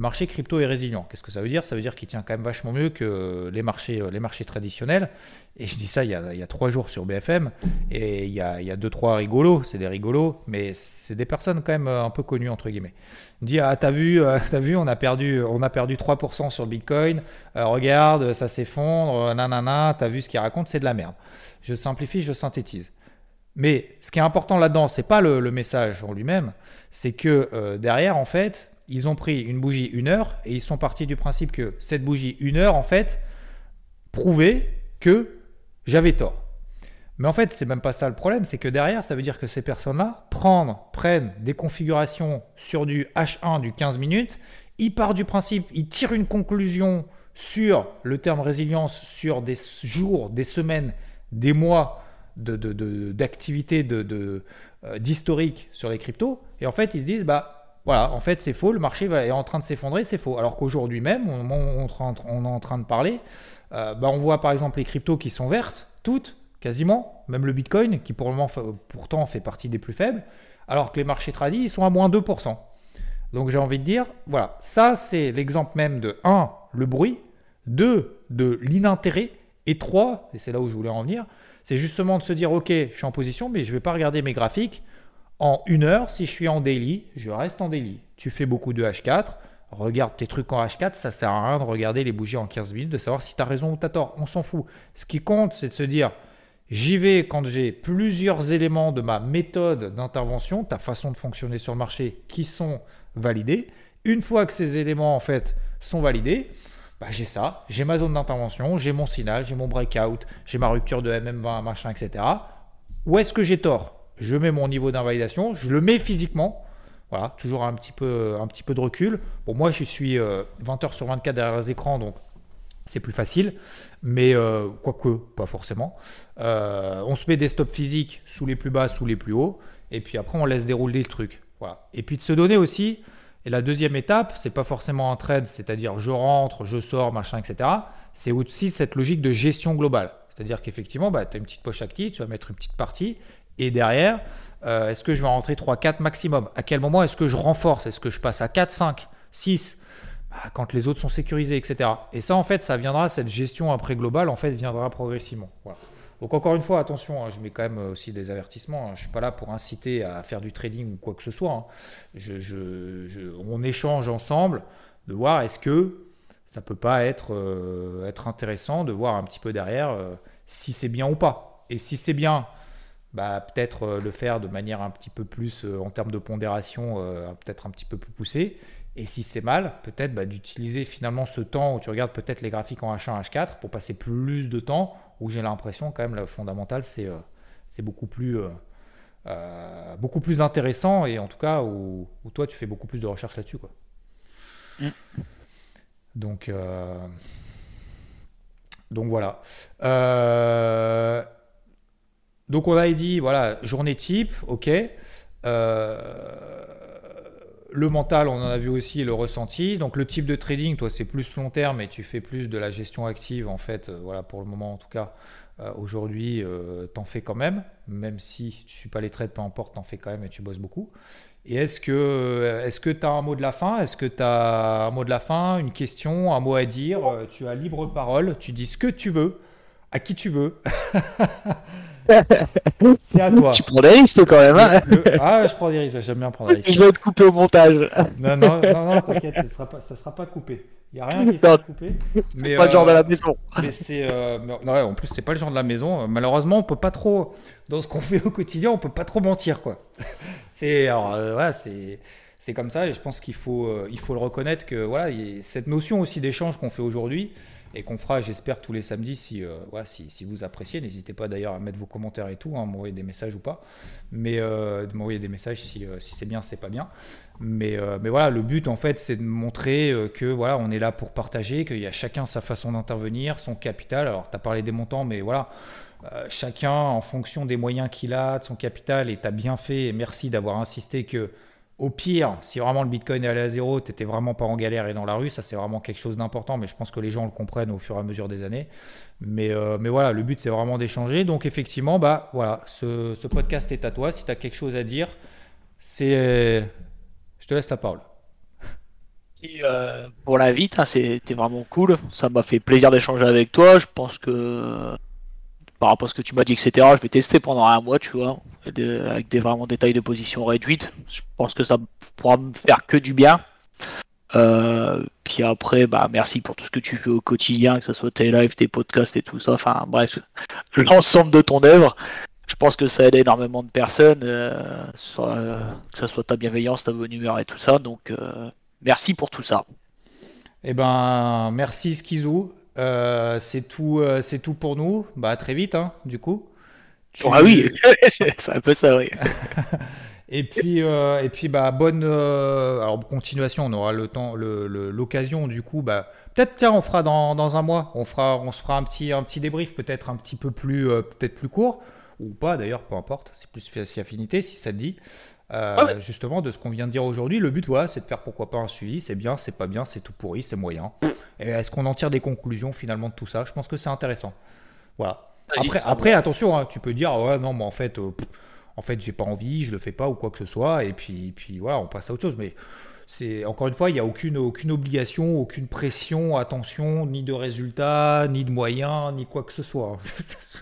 Le marché crypto est résilient. Qu'est-ce que ça veut dire? Ça veut dire qu'il tient quand même vachement mieux que les marchés, les marchés traditionnels. Et je dis ça il y a, trois jours sur BFM. Et il y a, deux, trois rigolos. C'est des rigolos, mais c'est des personnes quand même un peu connues, entre guillemets. Il me dit ah t'as vu euh, t'as vu on a perdu on a perdu 3% sur Bitcoin Euh, regarde ça s'effondre euh, nanana t'as vu ce qu'il raconte c'est de la merde je simplifie je synthétise mais ce qui est important là-dedans c'est pas le, message en lui-même c'est que euh, derrière en fait ils ont pris une bougie une heure et ils sont partis du principe que cette bougie une heure en fait prouvait que j'avais tort. Mais en fait, c'est même pas ça le problème, c'est que derrière, ça veut dire que ces personnes-là prennent, des configurations sur du H1 du 15 minutes, ils partent du principe, ils tirent une conclusion sur le terme résilience sur des jours, des semaines, des mois d'activité de, euh, d'historique sur les cryptos, et en fait, ils se disent, bah voilà, en fait, c'est faux, le marché est en train de s'effondrer, c'est faux. Alors qu'aujourd'hui même, on, est en- train de parler, euh, bah, on voit par exemple les cryptos qui sont vertes, toutes, quasiment, même le Bitcoin, qui pour le moment, pourtant fait partie des plus faibles, alors que les marchés tradis, ils sont à moins 2%. Donc j'ai envie de dire, voilà, ça c'est l'exemple même de 1, le bruit, 2, de l'inintérêt, et 3, et c'est là où je voulais en venir, c'est justement de se dire, ok, je suis en position, mais je ne vais pas regarder mes graphiques. En une heure, si je suis en daily, je reste en daily. Tu fais beaucoup de H4, regarde tes trucs en H4, ça sert à rien de regarder les bougies en 15 minutes, de savoir si tu as raison ou tu as tort. On s'en fout. Ce qui compte, c'est de se dire, J'y vais quand j'ai plusieurs éléments de ma méthode d'intervention, ta façon de fonctionner sur le marché, qui sont validés. Une fois que ces éléments en fait sont validés, bah, j'ai ça, j'ai ma zone d'intervention, j'ai mon signal, j'ai mon breakout, j'ai ma rupture de MM20, machin, etc. Où est-ce que j'ai tort? Je mets mon niveau d'invalidation, je le mets physiquement. Voilà, toujours un petit peu, un petit peu de recul. Bon, moi, je suis euh, 20 heures sur 24 derrière les écrans, donc c'est plus facile, mais euh, quoique, pas forcément. Euh, on se met des stops physiques sous les plus bas, sous les plus hauts, et puis après on laisse dérouler le truc. Voilà. Et puis de se donner aussi, et la deuxième étape, c'est pas forcément un trade, c'est-à-dire je rentre, je sors, machin, etc. C'est aussi cette logique de gestion globale. C'est-à-dire qu'effectivement, bah, tu as une petite poche active, tu vas mettre une petite partie, et derrière, euh, est-ce que je vais rentrer 3, 4 maximum? À quel moment est-ce que je renforce? Est-ce que je passe à 4, 5, 6 bah, quand les autres sont sécurisés, etc. Et ça, en fait, ça viendra, cette gestion après globale, en fait, viendra progressivement. Donc, encore une fois, attention, hein, je mets quand même aussi des avertissements. hein. Je ne suis pas là pour inciter à faire du trading ou quoi que ce soit. hein. On échange ensemble de voir est-ce que ça peut pas être, euh, être intéressant de voir un petit peu derrière euh, si c'est bien ou pas. Et si c'est bien, bah, peut-être euh, le faire de manière un petit peu plus, euh, en termes de pondération, euh, peut-être un petit peu plus poussée. Et si c'est mal, peut-être bah, d'utiliser finalement ce temps où tu regardes peut-être les graphiques en H1, H4 pour passer plus de temps, où j'ai l'impression quand même le fondamental c'est euh, beaucoup plus euh, euh, beaucoup plus intéressant et en tout cas où, où toi tu fais beaucoup plus de recherches là-dessus quoi. Mm. Donc donc voilà. Euh, donc on a dit voilà journée type, ok. Euh, le mental, on en a vu aussi le ressenti. Donc le type de trading, toi, c'est plus long terme et tu fais plus de la gestion active en fait. euh, voilà pour le moment en tout cas. Aujourd'hui, t'en fais quand même, même si tu suis pas les trades, peu importe, t'en fais quand même et tu bosses beaucoup. Et est-ce que est-ce que tu as un mot de la fin? Est-ce que tu as un mot de la fin, une question, un mot à dire? Tu as libre parole, tu dis ce que tu veux, à qui tu veux. C'est à toi. Tu prends des risques quand même. Hein ah, je prends des risques, j'aime bien prendre des risques. Je vais être coupé au montage. Non, non, non, t'inquiète, ça ne sera, pas, sera pas coupé. Il n'y a rien qui sera coupé. C'est pas le genre de la euh, maison. Mais c'est. Euh, non, en plus, c'est pas le genre de la maison. Malheureusement, on peut pas trop. Dans ce qu'on fait au quotidien, on peut pas trop mentir, quoi. C'est. Alors, euh, voilà, c'est. C'est comme ça et je pense qu'il faut, il faut le reconnaître que voilà, cette notion aussi d'échange qu'on fait aujourd'hui, et qu'on fera, j'espère, tous les samedis. Si, euh, si, vous appréciez, n'hésitez pas d'ailleurs à mettre vos commentaires et tout, hein, m'envoyer des messages ou pas. Mais euh, de m'envoyer des messages si, euh, c'est bien, c'est pas bien. Mais, mais voilà, le but en fait, c'est de montrer que voilà, on est là pour partager, qu'il y a chacun sa façon d'intervenir, son capital. Alors, tu as parlé des montants, mais voilà. chacun en fonction des moyens qu'il a, de son capital, et tu as bien fait, et merci d'avoir insisté que au pire, si vraiment le Bitcoin est allé à zéro, tu n'étais vraiment pas en galère et dans la rue, ça c'est vraiment quelque chose d'important, mais je pense que les gens le comprennent au fur et à mesure des années. Mais, euh, voilà, le but c'est vraiment d'échanger. Donc effectivement, bah voilà, ce, podcast est à toi. Si tu as quelque chose à dire, c'est... Je te laisse la parole. Euh, pour l'invite, hein, c'était vraiment cool. Ça m'a fait plaisir d'échanger avec toi. Je pense que par rapport à ce que tu m'as dit, etc., je vais tester pendant un mois, tu vois avec des vraiment détails de position réduite. Je pense que ça pourra me faire que du bien. Euh, puis après, bah merci pour tout ce que tu fais au quotidien, que ce soit tes lives, tes podcasts et tout ça. Enfin bref, l'ensemble de ton œuvre. Je pense que ça aide énormément de personnes, euh, que ce soit ta bienveillance, ta bonne humeur et tout ça. Donc euh, merci pour tout ça. Eh ben merci Skizou. C'est tout, c'est tout pour nous. Bah très vite, hein, du coup. Ah oui, c'est un peu ça, oui. et puis, euh, et puis bah, bonne euh, alors, continuation, on aura le temps, l'occasion du coup. Bah, peut-être, tiens, on fera dans, dans, un mois, on, fera, on se fera un petit, un petit débrief, peut-être un petit peu plus, euh, peut-être plus court, ou pas d'ailleurs, peu importe, c'est plus si affinité, si ça te dit. Justement, de ce qu'on vient de dire aujourd'hui, le but, voilà, c'est de faire pourquoi pas un suivi. C'est bien, c'est pas bien, c'est tout pourri, c'est moyen. Et est-ce qu'on en tire des conclusions finalement de tout ça? Je pense que c'est intéressant. Voilà. Après, après attention, hein, tu peux dire, ouais, non, mais en fait, euh, en fait, j'ai pas envie, je le fais pas ou quoi que ce soit, et puis, puis voilà, on passe à autre chose. Mais c'est encore une fois, il n'y a aucune, aucune obligation, aucune pression, attention, ni de résultats, ni de moyens, ni quoi que ce soit.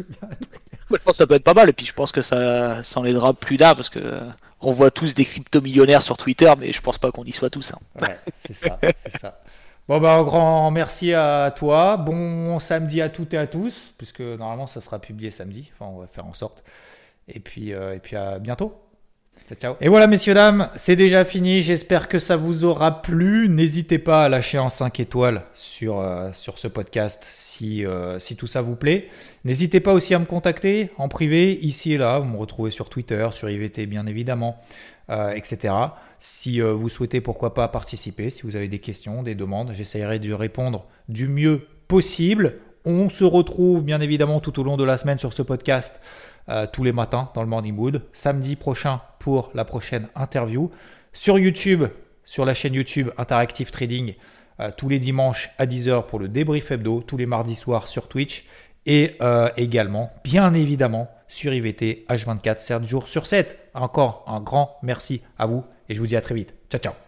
je pense que ça peut être pas mal, et puis je pense que ça, ça en aidera plus d'un, parce que on voit tous des crypto-millionnaires sur Twitter, mais je pense pas qu'on y soit tous. Hein. Ouais, c'est ça, c'est ça. Bon, bah, un grand merci à toi. Bon samedi à toutes et à tous, puisque normalement ça sera publié samedi. Enfin, on va faire en sorte. Et puis, euh, et puis à bientôt. Et voilà, messieurs, dames, c'est déjà fini. J'espère que ça vous aura plu. N'hésitez pas à lâcher en 5 étoiles sur, euh, sur ce podcast si, euh, si tout ça vous plaît. N'hésitez pas aussi à me contacter en privé, ici et là. Vous me retrouvez sur Twitter, sur IVT, bien évidemment, etc. Si euh, vous souhaitez pourquoi pas participer, si vous avez des questions, des demandes, j'essaierai de répondre du mieux possible. On se retrouve bien évidemment tout au long de la semaine sur ce podcast euh, tous les matins dans le Morning Mood. Samedi prochain pour la prochaine interview. Sur YouTube, sur la chaîne YouTube Interactive Trading, euh, tous les dimanches à 10h pour le débrief hebdo, tous les mardis soirs sur Twitch et également, bien évidemment, sur IVT H24 7 jours sur 7. Encore un grand merci à vous Et je vous dis à très vite. Ciao, ciao.